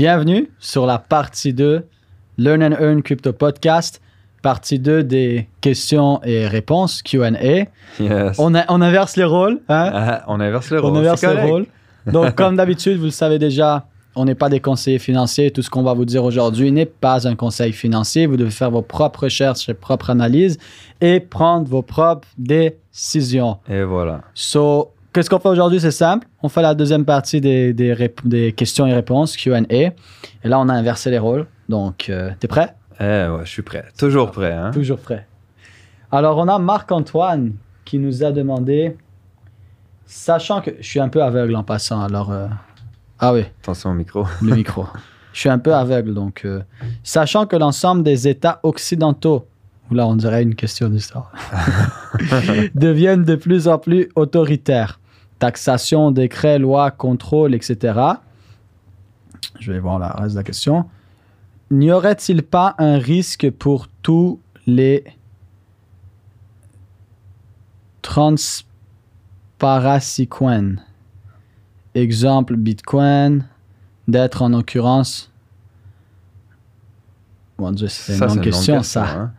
Bienvenue sur la partie 2 Learn and Earn Crypto Podcast, partie 2 des questions et réponses Q&A. Yes. On, a- on inverse les rôles, hein? Ah, on inverse le rôle. on inverse correct. rôles. Donc, comme d'habitude, vous le savez déjà, on n'est pas des conseillers financiers. Tout ce qu'on va vous dire aujourd'hui n'est pas un conseil financier. Vous devez faire vos propres recherches, vos propres analyses et prendre vos propres décisions. Et voilà. So, qu'est-ce qu'on fait aujourd'hui? C'est simple. On fait la deuxième partie des, des, rép- des questions et réponses, Q&A. Et là, on a inversé les rôles. Donc, euh, t'es prêt? Eh ouais, je suis prêt. Toujours prêt, hein? Toujours prêt. Alors, on a Marc-Antoine qui nous a demandé, sachant que je suis un peu aveugle en passant, alors... euh, Ah oui, Attention au micro. le micro. Je suis un peu aveugle, donc... euh, Sachant que l'ensemble des États occidentaux, là on dirait une question d'histoire, deviennent de plus en plus autoritaires. Taxation, décret, loi, contrôle, etc. Je vais voir la reste de la question. N'y aurait-il pas un risque pour tous les transparasicoins Exemple Bitcoin, d'être en occurrence. Mon Dieu, c'est une une question, ça. hein?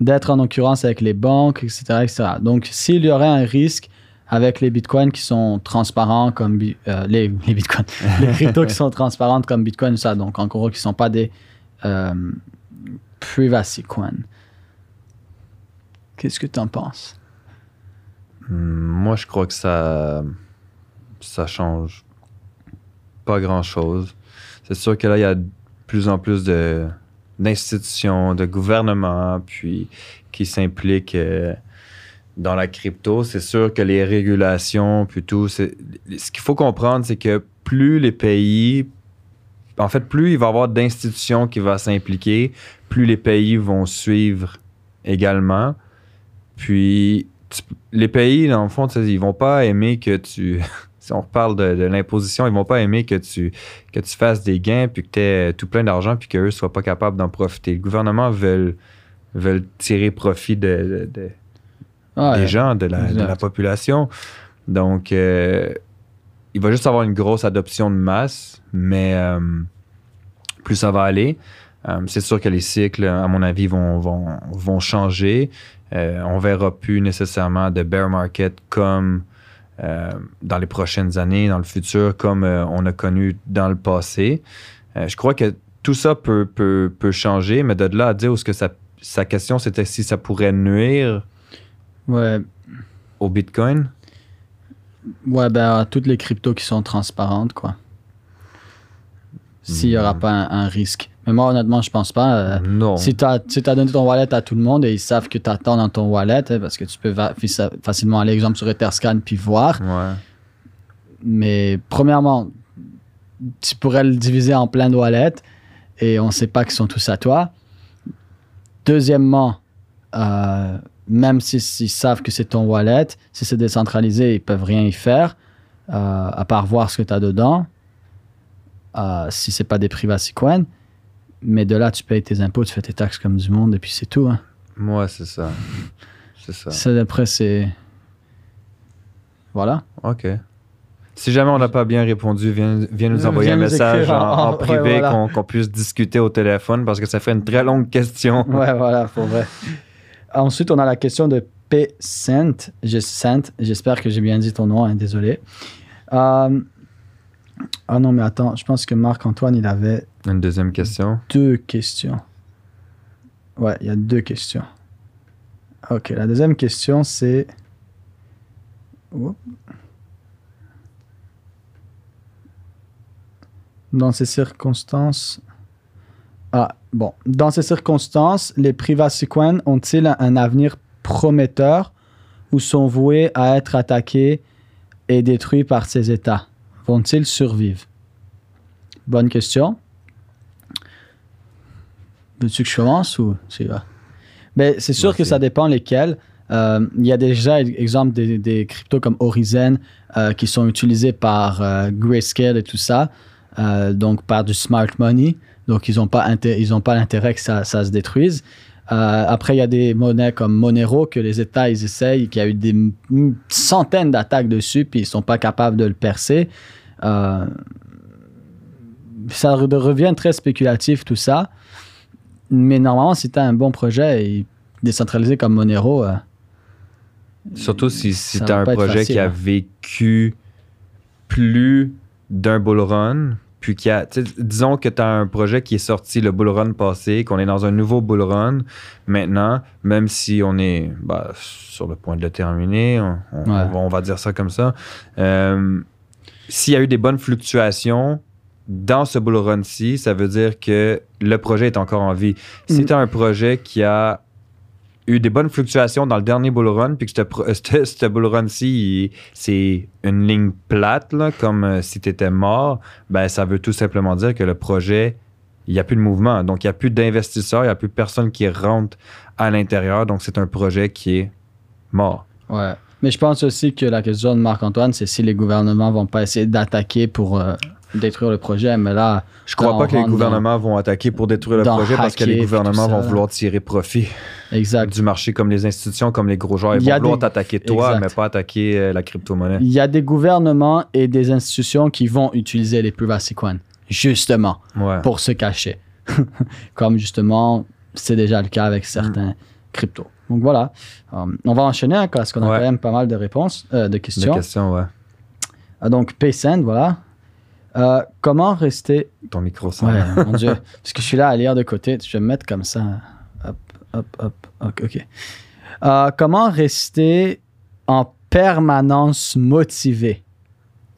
D'être en occurrence avec les banques, etc. etc. Donc, s'il y aurait un risque avec les bitcoins qui sont transparents comme euh, les, les bitcoins, les cryptos qui sont transparentes comme bitcoin, ça, donc en gros, qui ne sont pas des euh, privacy coins. Qu'est-ce que tu en penses? Hmm, Moi, je crois que ça. Ça change pas grand-chose. C'est sûr que là, il y a de plus en plus de d'institutions, de gouvernements, puis qui s'impliquent euh, dans la crypto. C'est sûr que les régulations, tout, c'est- ce qu'il faut comprendre, c'est que plus les pays, en fait, plus il va y avoir d'institutions qui vont s'impliquer, plus les pays vont suivre également. Puis les pays, dans le fond, ils vont pas aimer que tu. si on reparle de, l'imposition, ils vont pas aimer que tu, que tu fasses des gains puis que tu aies tout plein d'argent puis qu'eux soient pas capables d'en profiter. Le gouvernement veut, veulent tirer profit de- Ouais. des gens, de la, de Exact. la population. Donc, euh, il va juste avoir une grosse adoption de masse, mais euh, plus ça va aller. euh, c'est sûr que les cycles, à mon avis, vont, vont, vont changer. On verra plus nécessairement de bear market comme dans les prochaines années, dans le futur, comme on a connu dans le passé. Je crois que tout ça peut, peut, peut changer, mais de là à dire où ce que ça, sa question, c'était si ça pourrait nuire Ouais, au Bitcoin? ouais ben, toutes les cryptos qui sont transparentes, quoi. S'il n'y aura Hmm. pas un, un risque. Mais moi, honnêtement, je pense pas. euh, non. Si tu as, donné ton wallet à tout le monde et ils savent que tu attends dans ton wallet, hein, parce que tu peux facilement aller, exemple, sur Etherscan puis voir. Ouais. Mais premièrement, tu pourrais le diviser en plein de wallets et on ne sait pas qu'ils sont tous à toi. Deuxièmement, euh, même s'ils savent que c'est ton wallet, si c'est décentralisé, ils peuvent rien y faire euh, à part voir ce que tu as dedans. euh, si c'est pas des privacy coins. Mais de là, tu payes tes impôts, tu fais tes taxes comme du monde et puis c'est tout. hein. Moi, c'est ça. C'est ça. Ça, après, c'est. Voilà. OK. Si jamais on n'a pas bien répondu, viens, viens nous envoyer viens un nous message en, en- en ouais, privé voilà. qu'on qu'on puisse discuter au téléphone parce que ça fait une très longue question. Ouais, voilà, pour vrai. Ensuite, on a la question de P. Saint. Je- Saint. J'espère que j'ai bien dit ton nom, hein, désolé. Euh, Ah non, mais attends, je pense que Marc-Antoine, il avait Une deuxième question. deux questions. Ouais, il y a deux questions. Ok, la deuxième question, c'est. Dans ces circonstances. Bon. Dans ces circonstances, les privacy coins ont-ils un- avenir prometteur ou sont voués à être attaqués et détruits par ces États? Vont-ils survivre? Bonne question. Veux-tu que je commence ou tu y vas? Ben, c'est sûr que ça dépend lesquels. Euh, Il y a déjà, exemple, des, des cryptos comme Horizon euh, qui sont utilisés par euh, Grayscale et tout ça, donc par du smart money. Donc, ils n'ont pas, inté- ils ont pas l'intérêt que ça, ça se détruise. Euh, après, il y a des monnaies comme Monero que les États, ils essayent, qu'il y a eu des centaines d'attaques dessus, puis ils sont pas capables de le percer. Euh, ça re- revient très spéculatif, tout ça. Mais normalement, si tu as un bon projet et décentralisé comme Monero, euh, Surtout si, si tu as un projet facile, qui a hein. vécu plus d'un bull run, puis qui a. tu sais, Disons que tu as un projet qui est sorti le bull run passé, qu'on est dans un nouveau bull run maintenant, même si on est bah, sur le point de le terminer, on, on- Ouais. on va, on va dire ça comme ça. Euh, S'il y a eu des bonnes fluctuations dans ce bull run-ci, ça veut dire que le projet est encore en vie. Si Mm. tu as un projet qui a eu des bonnes fluctuations dans le dernier bull run, puis que ce bull run-ci, c'est une ligne plate, là, comme euh, si tu étais mort, ben, ça veut tout simplement dire que le projet, il n'y a plus de mouvement. Donc, il n'y a plus d'investisseurs, il n'y a plus personne qui rentre à l'intérieur. Donc, c'est un projet qui est mort. ouais. Mais je pense aussi que la question de Marc-Antoine, c'est si les gouvernements vont pas essayer d'attaquer pour euh, détruire le projet. Mais là, Je crois Là, pas que les gouvernements vont attaquer pour détruire le projet parce que les gouvernements ça, vont vouloir tirer profit exact. du marché comme les institutions, comme les gros joueurs. Ils vont vouloir des- t'attaquer toi, Exact. mais pas attaquer euh, la crypto-monnaie. Il y a des gouvernements et des institutions qui vont utiliser les privacy coins, justement, Ouais. pour se cacher. Comme justement, c'est déjà le cas avec certains Mm. cryptos. Donc voilà, Euh, on va enchaîner hein, parce qu'on a quand même pas mal de réponses, euh, de questions. question, ouais. Ah, donc, Paysend, voilà. Euh, comment rester. Ton micro, ça. Ouais, mon Dieu. Parce que je suis là à lire de côté. Je vais me mettre comme ça. Hop, hop, hop. Ok. ok. Euh, comment rester en permanence motivé?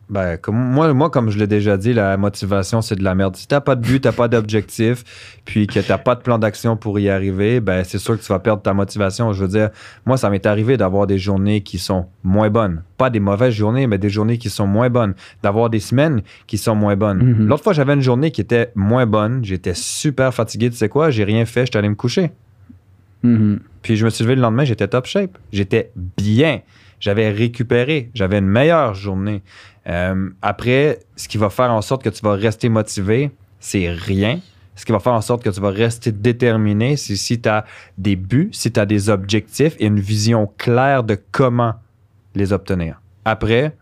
Ben, comme, moi, moi, comme je l'ai déjà dit, la motivation, c'est de la merde. Si t'as pas de but, t'as pas d'objectif, puis que t'as pas de plan d'action pour y arriver, ben, c'est sûr que tu vas perdre ta motivation. Je veux dire, moi, ça m'est arrivé d'avoir des journées qui sont moins bonnes. Pas des mauvaises journées, mais des journées qui sont moins bonnes. D'avoir des semaines qui sont moins bonnes. Mhm. L'autre fois, j'avais une journée qui était moins bonne. J'étais super fatigué. Tu sais quoi? J'ai rien fait. J'étais allé me coucher. Mhm. Puis je me suis levé le lendemain, j'étais top shape. J'étais bien. J'avais récupéré. J'avais une meilleure journée. Euh, après, ce qui va faire en sorte que tu vas rester motivé, c'est rien. Ce qui va faire en sorte que tu vas rester déterminé, c'est si tu as des buts, si tu as des objectifs et une vision claire de comment les obtenir. Après,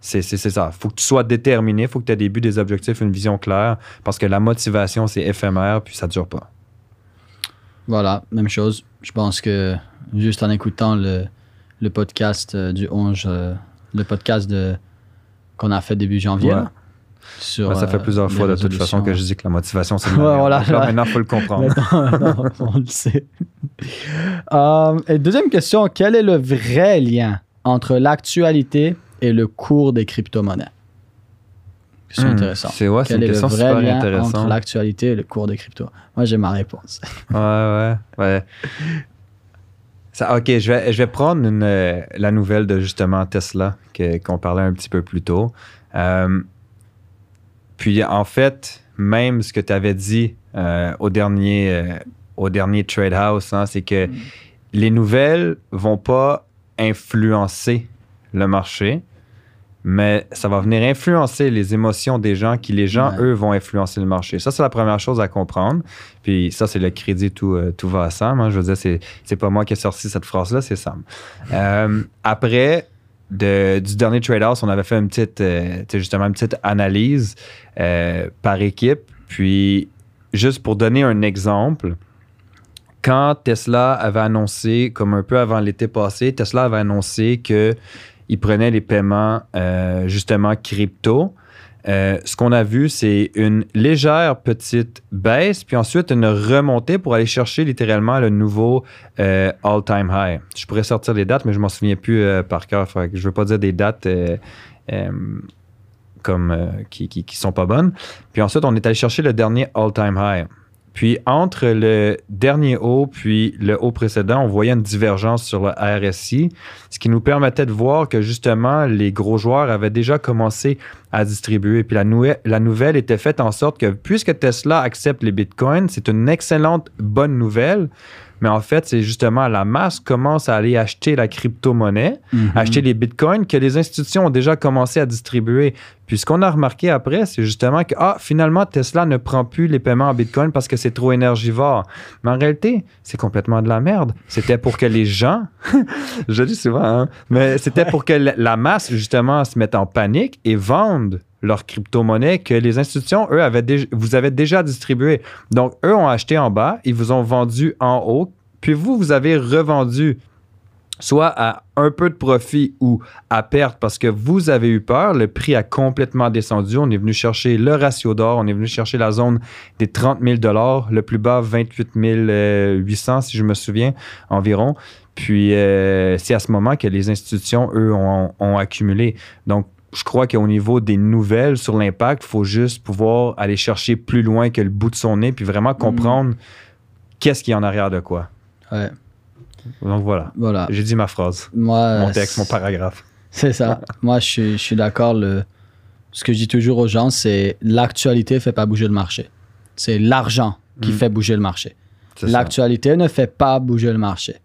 c'est ça. Faut que tu sois déterminé, faut que tu aies des buts, des objectifs, une vision claire, parce que la motivation, c'est éphémère, puis ça ne dure pas. Voilà, même chose. Je pense que juste en écoutant le, le podcast euh, du 11, euh, le podcast de, qu'on a fait début janvier, Ouais. là, sur, Ouais, ça fait euh, plusieurs fois de toute façon que je résolutions. dis que la motivation, c'est Ouais, voilà. Là, maintenant, il faut le comprendre. On le sait. Euh, et deuxième question, quel est le vrai lien entre l'actualité et le cours des crypto-monnaies? C'est Hmm, intéressant. C'est ouais, c'est Quel une est le question vrai super lien entre l'actualité et le cours des cryptos? Moi, j'ai ma réponse. Ouais, ouais, ouais. Ça, ok, je vais, je vais prendre une, euh, la nouvelle de justement Tesla que- qu'on parlait un petit peu plus tôt. Euh, puis en fait, même ce que tu avais dit euh, au, dernier, au dernier Trade House, hein, c'est que les nouvelles vont pas influencer le marché, mais ça va venir influencer les émotions des gens qui, les gens, Ouais. eux, vont influencer le marché. Ça, c'est la première chose à comprendre. Puis ça, c'est le crédit, tout, euh, tout va à Sam. hein. Je veux dire, c'est, c'est pas moi qui ai sorti cette phrase-là, c'est Sam. Euh, après, de- du dernier Trade House, on avait fait une petite, euh, justement, une petite analyse euh, par équipe. Puis, juste pour donner un exemple, quand Tesla avait annoncé, comme un peu avant l'été passé, Tesla avait annoncé que il prenait les paiements euh, justement crypto. Euh, ce qu'on a vu, c'est une légère petite baisse, puis ensuite une remontée pour aller chercher littéralement le nouveau euh, all-time high. Je pourrais sortir les dates, mais je m'en souviens plus par cœur. Je veux pas dire des dates comme qui, qui sont pas bonnes. Puis ensuite, on est allé chercher le dernier all-time high. Puis entre le dernier haut puis le haut précédent, on voyait une divergence sur le RSI, ce qui nous permettait de voir que justement les gros joueurs avaient déjà commencé à distribuer. Puis la, la nouvelle était faite en sorte que puisque Tesla accepte les bitcoins, c'est une excellente bonne nouvelle. Mais en fait, c'est justement la masse commence à aller acheter la crypto-monnaie, Mhm. acheter les bitcoins que les institutions ont déjà commencé à distribuer. Puis ce qu'on a remarqué après, c'est justement que ah, finalement, Tesla ne prend plus les paiements en bitcoin parce que c'est trop énergivore. Mais en réalité, c'est complètement de la merde. C'était pour que les gens, je le dis souvent, hein, mais c'était pour que la- la masse, justement, se mette en panique et vende leur crypto-monnaie que les institutions, eux, avaient vous avez déjà distribué. Donc, eux ont acheté en bas, ils vous ont vendu en haut, puis vous, vous avez revendu soit à un peu de profit ou à perte parce que vous avez eu peur, le prix a complètement descendu. On est venu chercher le ratio d'or, on est venu chercher la zone des 30 000 le plus bas 28 800 si je me souviens environ. Puis euh, c'est à ce moment que les institutions, eux, ont, ont accumulé. Donc, je crois qu'au niveau des nouvelles sur l'impact, il faut juste pouvoir aller chercher plus loin que le bout de son nez, puis vraiment comprendre qu'est-ce qui est en arrière de quoi. Ouais, Donc voilà. voilà. J'ai dit ma phrase, Moi, mon texte, mon paragraphe. C'est ça. Moi, je suis, je suis d'accord. Le... Ce que je dis toujours aux gens, c'est l'actualité ne fait pas bouger le marché. C'est l'argent qui Mm. fait bouger le marché. L'actualité ne fait pas bouger le marché.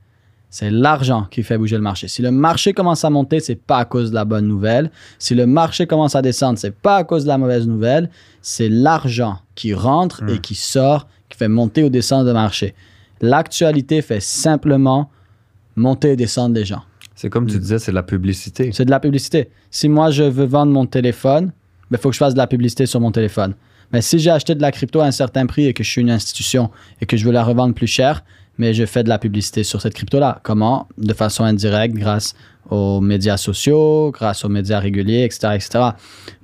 C'est l'argent qui fait bouger le marché. Si le marché commence à monter, c'est pas à cause de la bonne nouvelle. Si le marché commence à descendre, c'est pas à cause de la mauvaise nouvelle. C'est l'argent qui rentre et qui sort qui fait monter ou descendre le marché. L'actualité fait simplement monter et descendre les gens. C'est comme tu Mm. disais, c'est de la publicité. C'est de la publicité. Si moi, je veux vendre mon téléphone, il faut que je fasse de la publicité sur mon téléphone. Mais si j'ai acheté de la crypto à un certain prix et que je suis une institution et que je veux la revendre plus cher, mais je fais de la publicité sur cette crypto-là. Comment? De façon indirecte, grâce aux médias sociaux, grâce aux médias réguliers, etc. etc.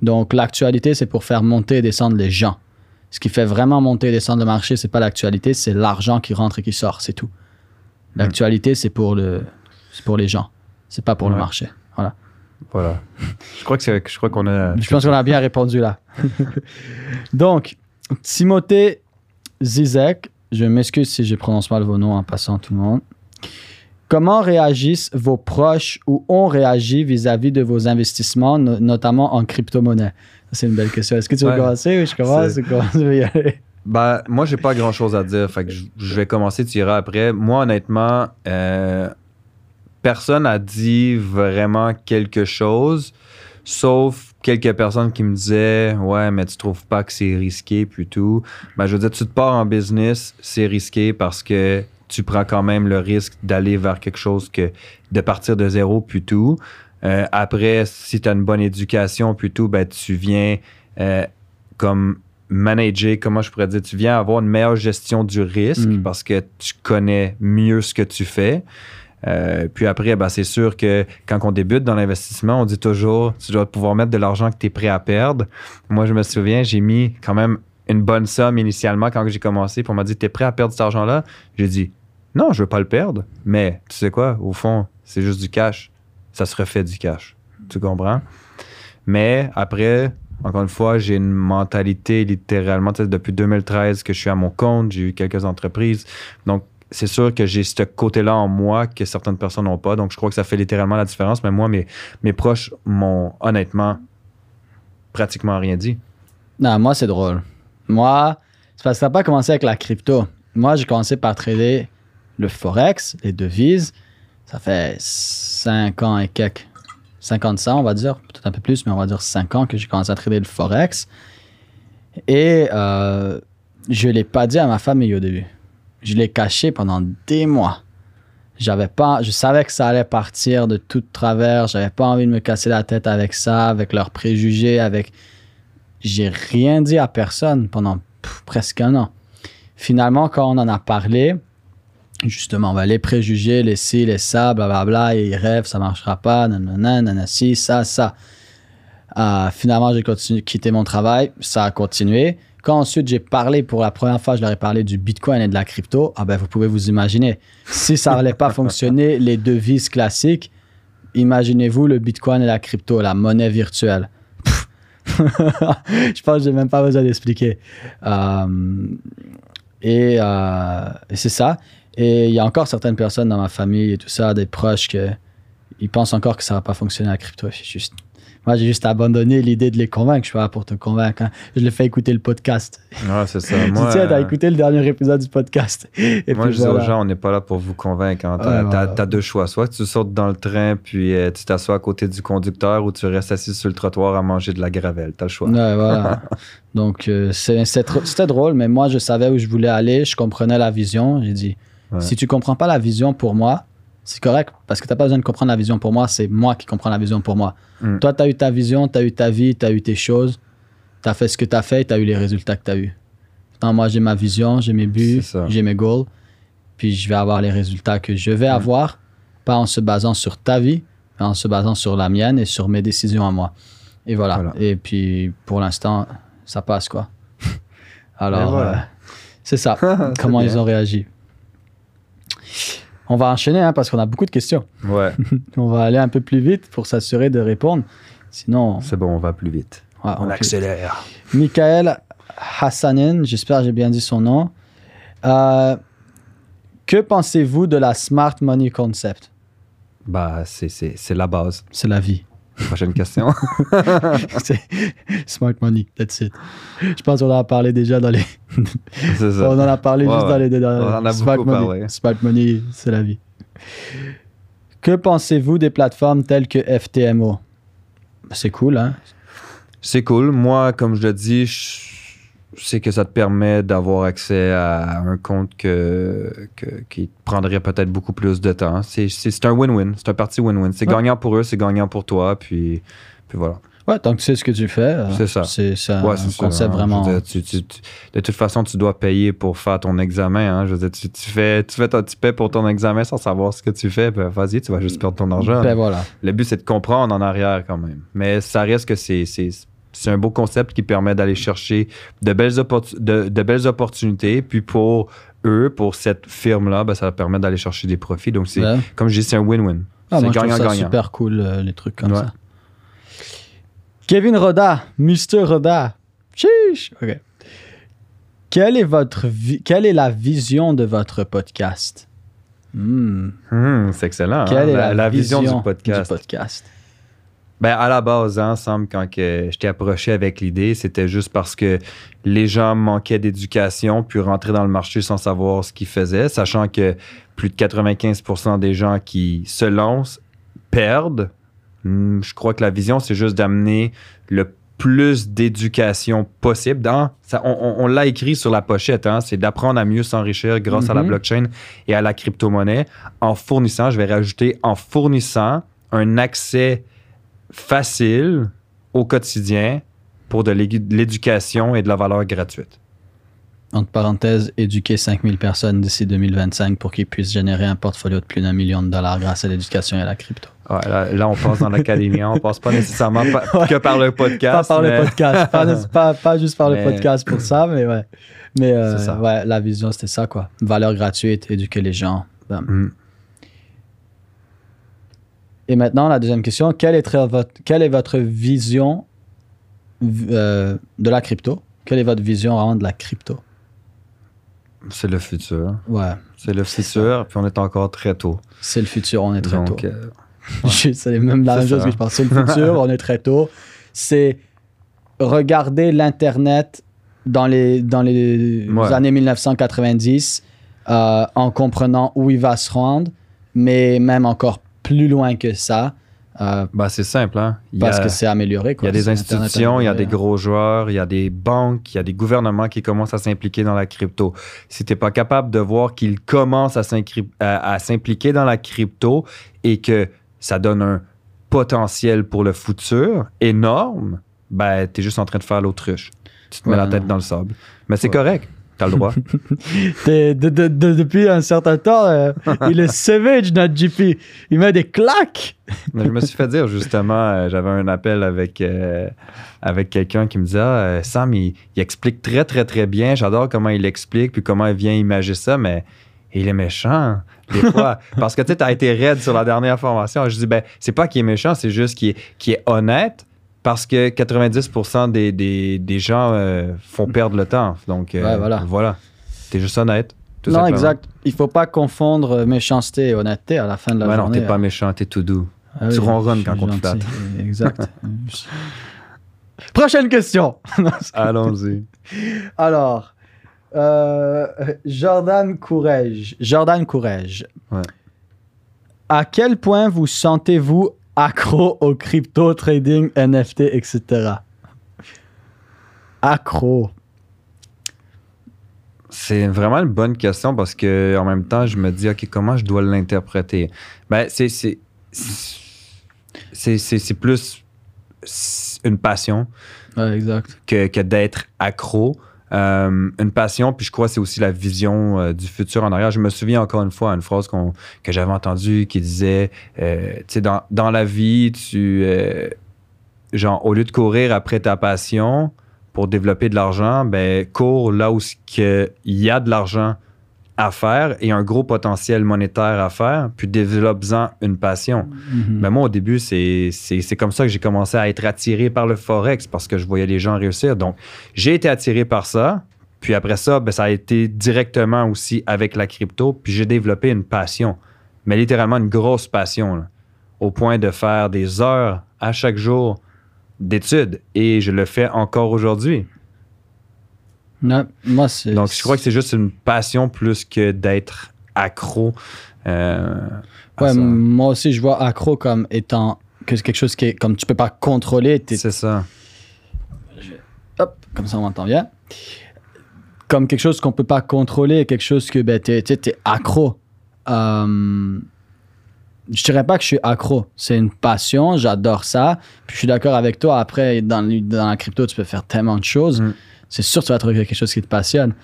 Donc, l'actualité, c'est pour faire monter et descendre les gens. Ce qui fait vraiment monter et descendre le marché, c'est pas l'actualité, c'est l'argent qui rentre et qui sort, c'est tout. L'actualité, c'est pour, le, pour les gens, c'est pas pour le marché. Voilà. Voilà. Je crois que je crois qu'on a. Je pense qu'on a bien répondu là. Donc, Timothée Zizek, je m'excuse si je prononce mal vos noms en passant tout le monde. Comment réagissent vos proches ou ont réagi vis-à-vis de vos investissements, no- notamment en crypto-monnaie? C'est une belle question. Est-ce que tu veux Ouais. commencer ou je commence ou comment tu veux y aller? Ben, moi, j'ai pas grand chose à dire. Fait que je, je vais commencer, tu iras après. Moi, honnêtement, euh, personne a dit vraiment quelque chose, sauf quelques personnes qui me disaient Ouais, mais tu trouves pas que c'est risqué, puis tout. Ben, je veux dire, tu te pars en business, c'est risqué parce que tu prends quand même le risque d'aller vers quelque chose que de partir de zéro, puis tout. Euh, après, si tu as une bonne éducation, puis tout, ben, tu viens euh, comme manager, comment je pourrais dire, tu viens avoir une meilleure gestion du risque Mm. parce que tu connais mieux ce que tu fais. Euh, puis après, ben, c'est sûr que quand on débute dans l'investissement, on dit toujours, tu dois pouvoir mettre de l'argent que tu es prêt à perdre. Moi, je me souviens, j'ai mis quand même une bonne somme initialement quand j'ai commencé. Puis on m'a dit, tu es prêt à perdre cet argent-là? J'ai dit, non, je veux pas le perdre. Mais tu sais quoi, au fond, c'est juste du cash. Ça se refait du cash. Tu comprends? Mais après, encore une fois, j'ai une mentalité littéralement, depuis 2013 que je suis à mon compte, j'ai eu quelques entreprises. Donc, c'est sûr que j'ai ce côté-là en moi que certaines personnes n'ont pas. Donc, je crois que ça fait littéralement la différence. Mais moi, mes, proches m'ont honnêtement pratiquement rien dit. Non, moi, c'est drôle. Moi, c'est parce que ça n'a pas commencé avec la crypto. Moi, j'ai commencé par trader le Forex, les devises. Ça fait 5 ans et quelques. 50 ans, on va dire. Peut-être un peu plus, mais on va dire 5 ans que j'ai commencé à trader le Forex. Et euh, je ne l'ai pas dit à ma famille au début. Je l'ai caché pendant des mois. J'avais pas, je savais que ça allait partir de tout travers. J'avais pas envie de me casser la tête avec ça, avec leurs préjugés, avec j'ai rien dit à personne pendant presque un an. Finalement, quand on en a parlé, justement, ben, les préjugés, les ci, les ça, blablabla, ils rêvent, ça marchera pas, nanana, nanana, ci, ça, ça. Euh, finalement, j'ai continué, quitté mon travail, ça a continué. Quand ensuite j'ai parlé pour la première fois, je leur ai parlé du Bitcoin et de la crypto, ah ben vous pouvez vous imaginer, si ça n'allait pas fonctionner, les devises classiques, imaginez-vous le Bitcoin et la crypto, la monnaie virtuelle. Je pense que j'ai même pas besoin d'expliquer. Euh, et euh, et c'est ça. Et il y a encore certaines personnes dans ma famille et tout ça, des proches, que ils pensent encore que ça va pas fonctionner la crypto. C'est juste, moi, j'ai juste abandonné l'idée de les convaincre. Je suis pas là pour te convaincre. hein. Je les fais écouter le podcast. Ouais, c'est ça. tu Moi, sais, t'as écouté le dernier épisode du podcast. Et Moi, puis je dis voilà. aux gens, on n'est pas là pour vous convaincre. hein. T'as, Ouais, t'as deux choix. Soit tu sautes dans le train, puis euh, tu t'assois à côté du conducteur, ou tu restes assis sur le trottoir à manger de la gravelle. T'as le choix. Ouais, voilà. Donc, euh, c'était drôle, mais moi, je savais où je voulais aller. Je comprenais la vision. J'ai dit, si tu comprends pas la vision pour moi, c'est correct, parce que tu n'as pas besoin de comprendre la vision pour moi. C'est moi qui comprends la vision pour moi. Mm. Toi, tu as eu ta vision, tu as eu ta vie, tu as eu tes choses. Tu as fait ce que tu as fait et tu as eu les résultats que tu as eu. Non, moi, j'ai ma vision, j'ai mes buts, j'ai mes goals. Puis je vais avoir les résultats que je vais avoir, pas en se basant sur ta vie, mais en se basant sur la mienne et sur mes décisions à moi. Et voilà. Voilà. Et puis, pour l'instant, ça passe, quoi. Alors, voilà. euh, c'est ça. Comment bien. ils ont réagi? On va enchaîner hein, parce qu'on a beaucoup de questions. Ouais, On va aller un peu plus vite pour s'assurer de répondre. Sinon, c'est bon, on va plus vite. ouais, On accélère. Michael Hassanin, j'espère que j'ai bien dit son nom. Euh, que pensez-vous de la Smart Money Concept? Bah, c'est- c'est c'est la base. C'est la vie. Prochaine question. C'est Smart Money, that's it. Je pense qu'on en a parlé déjà dans les. c'est ça. on en a parlé Ouais, juste dans les. dans- On en a beaucoup Money. parlé. Money, c'est la vie. Que pensez-vous des plateformes telles que FTMO C'est cool, hein? C'est cool. Moi, comme je le dis, je sais que ça te permet d'avoir accès à un compte que, que- qui prendrait peut-être beaucoup plus de temps. C'est c'est- c'est un win-win. C'est un parti win-win. C'est Ouais. gagnant pour eux, c'est gagnant pour toi. Puis, puis voilà. Ouais, tant que c'est ce que tu fais. euh, C'est ça. C'est un Ouais, sûr, concept hein. vraiment. Dire, tu- tu- tu- de toute façon, tu dois payer pour faire ton examen. hein. Je veux dire, tu, tu fais, tu, fais ton, tu paies pour ton examen sans savoir ce que tu fais. Ben, vas-y, tu vas juste perdre ton argent. Ben voilà. Le but, c'est de comprendre en arrière quand même. Mais ça reste que c'est, c'est, un beau concept qui permet d'aller chercher de belles, de, de belles opportunités. Puis pour eux, pour cette firme-là, ben, ça permet d'aller chercher des profits. Donc, c'est, Ouais. comme je dis, c'est un win-win. Ah, c'est gagnant-gagnant. super cool, euh, les trucs comme Ouais. ça. Kevin Roda, Mr. Roda. Chiche. OK. Quelle est, votre quelle est la vision de votre podcast? Hmm. Hum, c'est excellent. hein? Quelle est la, la vision, du podcast. podcast? Ben, à la base, hein, semble quand que je t'ai approché avec l'idée, c'était juste parce que les gens manquaient d'éducation puis rentraient dans le marché sans savoir ce qu'ils faisaient, sachant que plus de 95% des gens qui se lancent perdent. Hmm, Je crois que la vision, c'est juste d'amener le plus d'éducation possible. Dans, ça, on l'a écrit sur la pochette, hein, c'est d'apprendre à mieux s'enrichir grâce à la Mhm. blockchain et à la crypto-monnaie en fournissant, je vais rajouter, en fournissant un accès facile au quotidien pour de l'éducation et de la valeur gratuite. Entre parenthèses, éduquer 5000 personnes d'ici 2025 pour qu'ils puissent générer un portfolio de plus d'un million de dollars grâce à l'éducation et à la crypto. Ouais, là, là, on passe dans l'académie, hein, on passe pas nécessairement pa- que par le podcast. pas par mais- le podcast, pas, pas, pas juste par le podcast pour ça, mais ouais. Mais euh, ça. ouais, la vision, c'était ça, quoi. Valeur gratuite, éduquer les gens. Hmm. Et maintenant, la deuxième question, quelle est votre, quelle est votre vision euh, de la crypto? Quelle est votre vision vraiment de la crypto? C'est le futur. Ouais, C'est le futur, puis on est encore très tôt. c'est le futur, on est très Donc, tôt. euh, Je- c'est même la même chose que je pense. C'est le futur, on est très tôt. C'est regarder l'Internet dans les, dans les Ouais. années 1990 euh, en comprenant où il va se rendre, mais même encore plus loin que ça, euh, ben, c'est simple. Hein? Il parce a- que c'est amélioré. Il y quoi. a des institutions, il y a des amélioré. gros joueurs, il y a des banques, il y a des gouvernements qui commencent à s'impliquer dans la crypto. Si tu n'es pas capable de voir qu'ils commencent à s'impliquer dans la crypto et que ça donne un potentiel pour le futur énorme, ben, tu es juste en train de faire l'autruche. Tu te mets Ouais, la tête dans le sable. Mais c'est Ouais. correct. Tu as le droit. T'es- de- de- de- depuis un certain temps, euh, il est savage, notre GP. Il met des claques. Je me suis fait dire justement, euh, j'avais un appel avec, euh, avec quelqu'un qui me disait ah, Sam, il, il explique très, très, très bien. J'adore comment il explique, puis comment il vient imager ça, mais il est méchant, des fois. Parce que tu sais, tu as été raide sur la dernière formation. Je dis ben, c'est pas qu'il est méchant, c'est juste qu'il est, honnête. Parce que 90% des, des, des gens euh, font perdre le temps. Donc, euh, Ouais, voilà. voilà. T'es juste honnête. tout non, simplement. exact. Il faut pas confondre euh, méchanceté et honnêteté à la fin de la Ouais, non, journée. t'es pas méchant, t'es tout doux. Ah tu oui, ronronnes quand on te flatte. Exact. Prochaine question. Allons-y. Alors, euh, Jordan Courage. Jordan Courage. Ouais. À quel point vous sentez-vous accro au crypto trading, NFT, etc. Accro. C'est vraiment une bonne question parce que en même temps, je me dis, OK, comment je dois l'interpréter? Ben, c'est. c'est- c'est- plus une passion Ouais, exact. que, que d'être accro. Euh, une passion, puis je crois que c'est aussi la vision euh, du futur en arrière. Je me souviens encore une fois une phrase que j'avais entendue qui disait euh, Tu sais, dans, la vie, tu. genre, au lieu de courir après ta passion pour développer de l'argent, ben, cours là où il y a de l'argent à faire et un gros potentiel monétaire à faire, puis développe-en une passion. Mais moi, au début, c'est c'est- c'est comme ça que j'ai commencé à être attiré par le Forex parce que je voyais les gens réussir. Donc, j'ai été attiré par ça. Puis après ça, ben, ça a été directement aussi avec la crypto. Puis j'ai développé une passion, mais littéralement une grosse passion, là, au point de faire des heures à chaque jour d'études. Et je le fais encore aujourd'hui. Ouais, moi, c'est. Donc, je crois que c'est juste une passion plus que d'être accro. euh, Ouais, moi aussi, je vois accro comme étant quelque chose qui est comme tu peux pas contrôler. C'est ça. Hop, comme ça on m'entend bien. Comme quelque chose qu'on peut pas contrôler, quelque chose que ben, t'es- t'es accro. Euh, je dirais pas que je suis accro. C'est une passion, j'adore ça. Puis je suis d'accord avec toi. Après, dans la crypto, tu peux faire tellement de choses. Mm. C'est sûr que tu vas trouver quelque chose qui te passionne.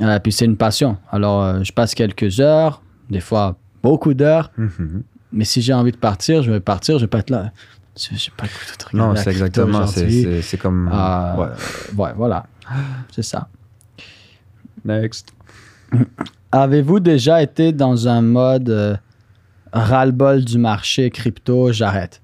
Euh, puis c'est une passion. Alors, euh, je passe quelques heures, des fois beaucoup d'heures. Mhm. Mais si j'ai envie de partir, je vais partir, je vais pas être là. Je j'ai pas le de Non, c'est exactement. c'est- comme. Euh, ouais. Ouais, voilà. C'est ça. Next. Avez-vous déjà été dans un mode ras-le-bol du marché crypto, j'arrête?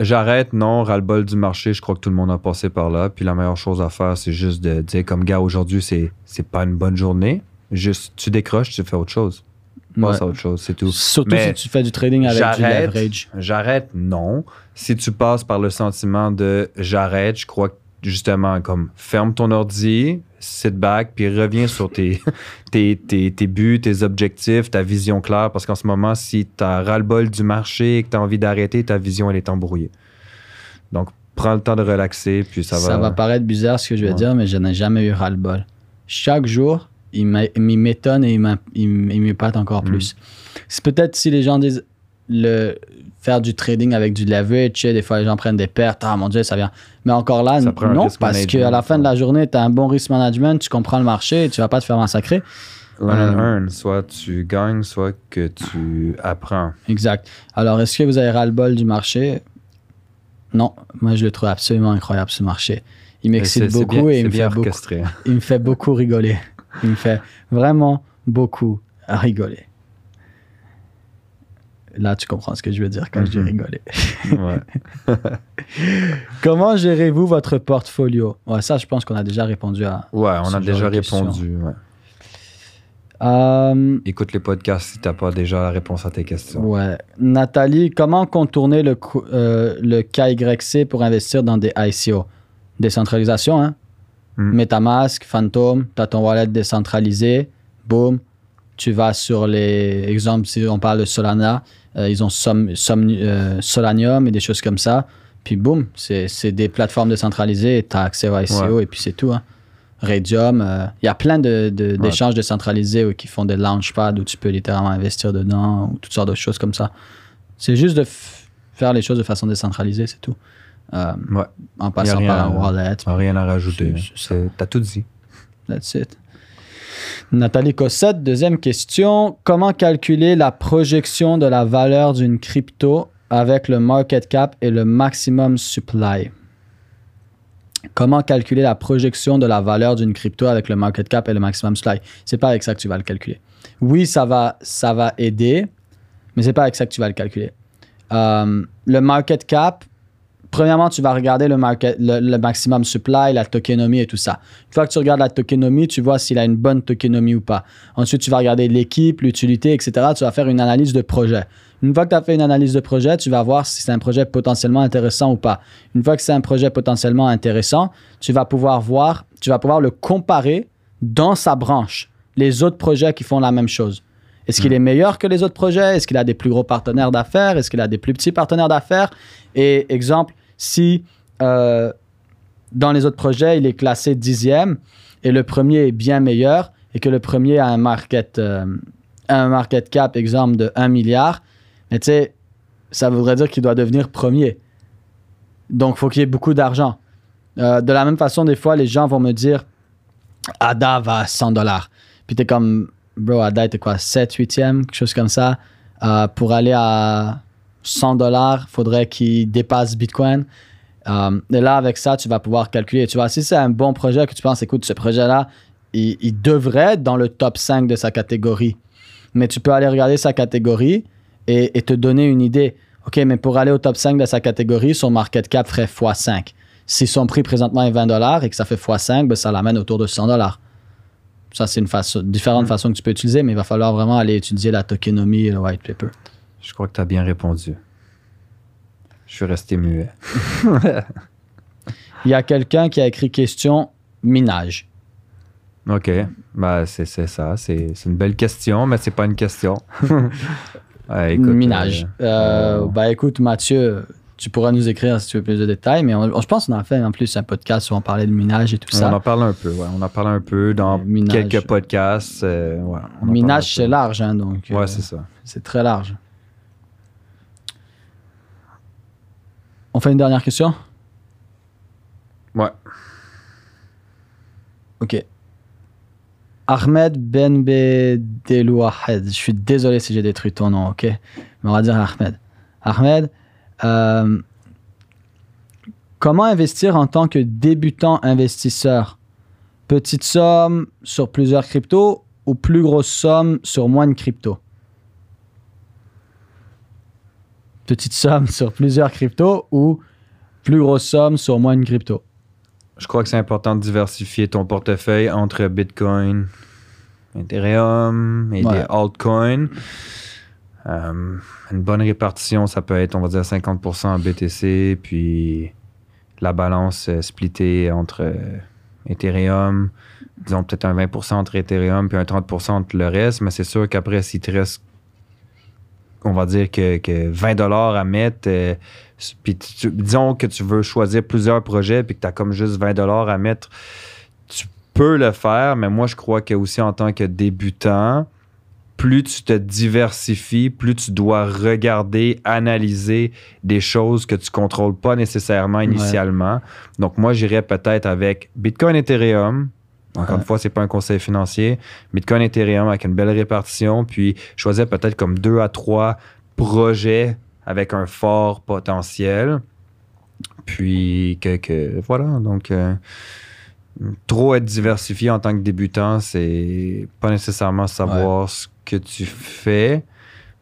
J'arrête, non, ras-le-bol du marché. Je crois que tout le monde a passé par là. Puis la meilleure chose à faire, c'est juste de dire, comme gars, aujourd'hui, c'est, c'est pas une bonne journée. Juste, tu décroches, tu fais autre chose. Passe Ouais. à autre chose, c'est tout. Surtout Mais si tu fais du trading avec du j'arrête. leverage. J'arrête, non. Si tu passes par le sentiment de j'arrête, je crois que justement, comme ferme ton ordi, sit back, puis reviens sur tes, tes, tes, tes buts, tes objectifs, ta vision claire. Parce qu'en ce moment, si tu as ras-le-bol du marché et que tu as envie d'arrêter, ta vision, elle est embrouillée. Donc, prends le temps de relaxer, puis ça, Ça, va... paraître bizarre ce que je vais Ouais. dire, mais je n'ai jamais eu ras-le-bol. Chaque jour, il m'étonne et il m'épate encore Mm. plus. C'est peut-être si les gens disent le faire du trading avec du leverage, des fois les gens prennent des pertes, ah mon dieu, ça vient. Mais encore là, Ça non, parce qu'à la fin de la journée, tu as un bon risk management, tu comprends le marché, tu vas pas te faire massacrer. Learn and earn. Soit tu gagnes, soit que tu apprends. Exact. Alors, est-ce que vous avez ras-le-bol du marché? Non, moi je le trouve absolument incroyable ce marché. Il m'excite beaucoup bien- et il me, fait beaucoup, il me fait beaucoup rigoler. Il me fait vraiment beaucoup rigoler. Là, tu comprends ce que je veux dire quand je dis rigoler. Ouais. Comment gérez-vous votre portfolio? Ouais, ça, je pense qu'on a déjà répondu à. Ouais, on a déjà répondu. ouais. Euh, Écoute les podcasts si t'as pas déjà la réponse à tes questions. ouais. Nathalie, comment contourner le, euh, le KYC pour investir dans des ICO Décentralisation, hein? Mm. Metamask, Phantom, tu as ton wallet décentralisé, boum, tu vas sur les exemples, si on parle de Solana, euh, ils ont Som- Som- euh, Solanium et des choses comme ça, puis boum, c'est des plateformes décentralisées, tu as accès au ICO et puis c'est tout. Hein. Radium, euh, il y a plein de- de- d'échanges décentralisés où- qui font des launchpads où tu peux littéralement investir dedans ou toutes sortes de choses comme ça. C'est juste de faire les choses de façon décentralisée, c'est tout. Ouais. en passant par un wallet, Rien à rajouter. C'est- T'as tout dit. That's it. Nathalie Cossette, deuxième question. Comment calculer la projection de la valeur d'une crypto avec le market cap et le maximum supply? Comment calculer la projection de la valeur d'une crypto avec le market cap et le maximum supply? C'est pas avec ça que tu vas le calculer. Oui, ça va, ça va aider, mais c'est pas avec ça que tu vas le calculer. Euh, le market cap, premièrement, tu vas regarder le, market, le, le maximum supply, la tokenomie et tout ça. Une fois que tu regardes la tokenomie, tu vois s'il a une bonne tokenomie ou pas. Ensuite, tu vas regarder l'équipe, l'utilité, etc. Tu vas faire une analyse de projet. Une fois que tu as fait une analyse de projet, tu vas voir si c'est un projet potentiellement intéressant ou pas. Une fois que c'est un projet potentiellement intéressant, tu vas pouvoir voir, tu vas pouvoir le comparer dans sa branche, les autres projets qui font la même chose. Est-ce qu'il est meilleur que les autres projets? Est-ce qu'il a des plus gros partenaires d'affaires? Est-ce qu'il a des plus petits partenaires d'affaires? Et exemple, si euh, dans les autres projets, il est classé dixième et le premier est bien meilleur et que le premier a un market, euh, un market cap, exemple, de 1 milliard, mais tu sais, ça voudrait dire qu'il doit devenir premier. Donc, faut qu'il y ait beaucoup d'argent. Euh, de la même façon, des fois, les gens vont me dire Ada va à 100 dollars. Puis tu es comme, bro, Ada était quoi, 7, 8e, quelque chose comme ça. Pour aller à 100 dollars, il faudrait qu'il dépasse Bitcoin. Euh, et là, avec ça, tu vas pouvoir calculer. Tu vois, si c'est un bon projet que tu penses, écoute, ce projet-là, il, il devrait être dans le top 5 de sa catégorie. Mais tu peux aller regarder sa catégorie et, et te donner une idée. OK, mais pour aller au top 5 de sa catégorie, son market cap ferait x5. Si son prix présentement est 20 dollars et que ça fait x5, ben ça l'amène autour de 100 dollars. Ça, c'est une façon, différente façon que tu peux utiliser, mais il va falloir vraiment aller étudier la tokenomie et le white paper. Je crois que tu as bien répondu. Je suis resté muet. Il y a quelqu'un qui a écrit question minage. OK. Ben, c'est ça. C'est une belle question, mais c'est pas une question. Ouais, écoute, minage. euh, Euh, euh, bah écoute, Mathieu, tu pourras nous écrire si tu veux plus de détails, mais on- je pense qu'on a fait en plus un podcast où on parlait de minage et tout on ça. en parle un peu, ouais. On en parle un peu dans Euh, minage. quelques podcasts. euh, ouais, on Minage, c'est large, hein, donc. euh, Ouais, c'est ça. c'est très large. On fait une dernière question? Ouais. Ok. Ahmed Ben Bedelouahed. Je suis désolé si j'ai détruit ton nom, ok? Mais on va dire Ahmed. Ahmed, euh, comment investir en tant que débutant investisseur? Petite somme sur plusieurs cryptos ou plus grosse somme sur moins de cryptos? Petite somme sur plusieurs cryptos ou plus grosse somme sur moins de cryptos? Je crois que c'est important de diversifier ton portefeuille entre Bitcoin, Ethereum et Ouais. des altcoins. Euh, une bonne répartition, ça peut être, on va dire, 50% en BTC, puis la balance euh, splittée entre euh, Ethereum, disons peut-être un 20% entre Ethereum, puis un 30% entre le reste, mais c'est sûr qu'après, s'il te reste, on va dire que, que 20 dollars à mettre, euh, puis tu- disons que tu veux choisir plusieurs projets, puis que tu as comme juste 20 dollars à mettre, tu peux le faire, mais moi, je crois que aussi en tant que débutant, plus tu te diversifies, plus tu dois regarder, analyser des choses que tu contrôles pas nécessairement initialement. Donc, moi, j'irais peut-être avec Bitcoin Ethereum. Encore une fois, c'est pas un conseil financier. Bitcoin Ethereum avec une belle répartition, puis choisir peut-être comme deux à trois projets avec un fort potentiel. Puis que, que- voilà, donc euh, trop être diversifié en tant que débutant, c'est pas nécessairement savoir ce que tu fais.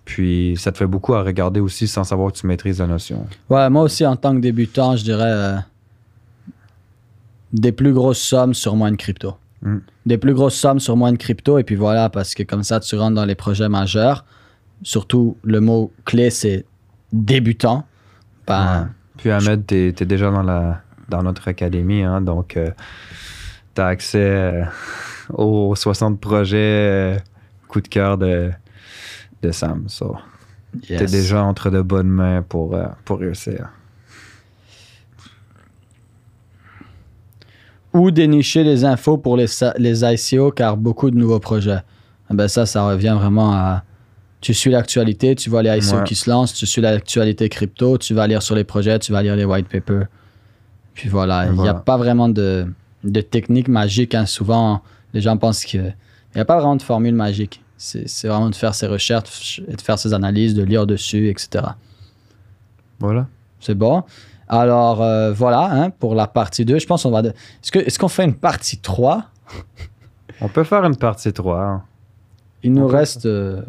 Puis ça te fait beaucoup à regarder aussi sans savoir que tu maîtrises la notion. Ouais, moi aussi, en tant que débutant, je dirais euh, des plus grosses sommes sur moins de crypto. Mm. Des plus grosses sommes sur moins de crypto, et puis voilà, parce que comme ça, tu rentres dans les projets majeurs. Surtout, le mot clé, c'est débutant. Ben, Puis Ahmed, tu es, déjà dans, la, dans notre académie, hein, donc tu as accès euh, aux 60 projets euh, coup de cœur de, de Sam. So, Tu es yes. déjà entre de bonnes mains pour, euh, pour réussir. Ou dénicher les infos pour les, les ICO, car beaucoup de nouveaux projets. Ah Ben ça, ça revient vraiment à. Tu suis l'actualité, tu vois les ICO Ouais. qui se lancent, tu suis l'actualité crypto, tu vas lire sur les projets, tu vas lire les white papers. Puis voilà, il n'y Voilà. a pas vraiment de, de technique magique. hein. Souvent, les gens pensent qu'il n'y a pas vraiment de formule magique. C'est c'est vraiment de faire ses recherches, et de faire ses analyses, de lire dessus, etc. Voilà. C'est bon. Alors euh, voilà, hein, pour la partie 2, je pense qu'on va... de- Est-ce qu'on fait une partie 3 On peut faire une partie 3. hein. Il nous reste, euh,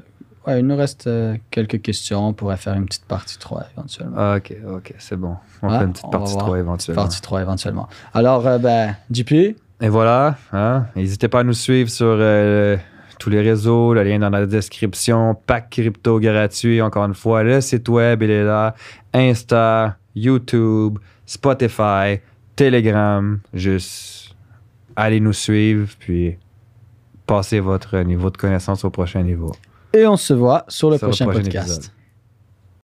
ouais, il nous reste euh, quelques questions. On pourrait faire une petite partie 3 éventuellement. Ah, ok, ok, c'est bon. On Ouais, fait une petite partie voir. 3 éventuellement. Partie 3 éventuellement. Alors, euh, ben, JP, Et voilà, hein, n'hésitez pas à nous suivre sur tous les réseaux, le lien dans la description, pack crypto gratuit, encore une fois, le site web, il est là, Insta, YouTube, Spotify, Telegram, juste allez nous suivre, puis passez votre niveau de connaissance au prochain niveau. et on se voit sur le Sur le prochain prochain podcast. épisode.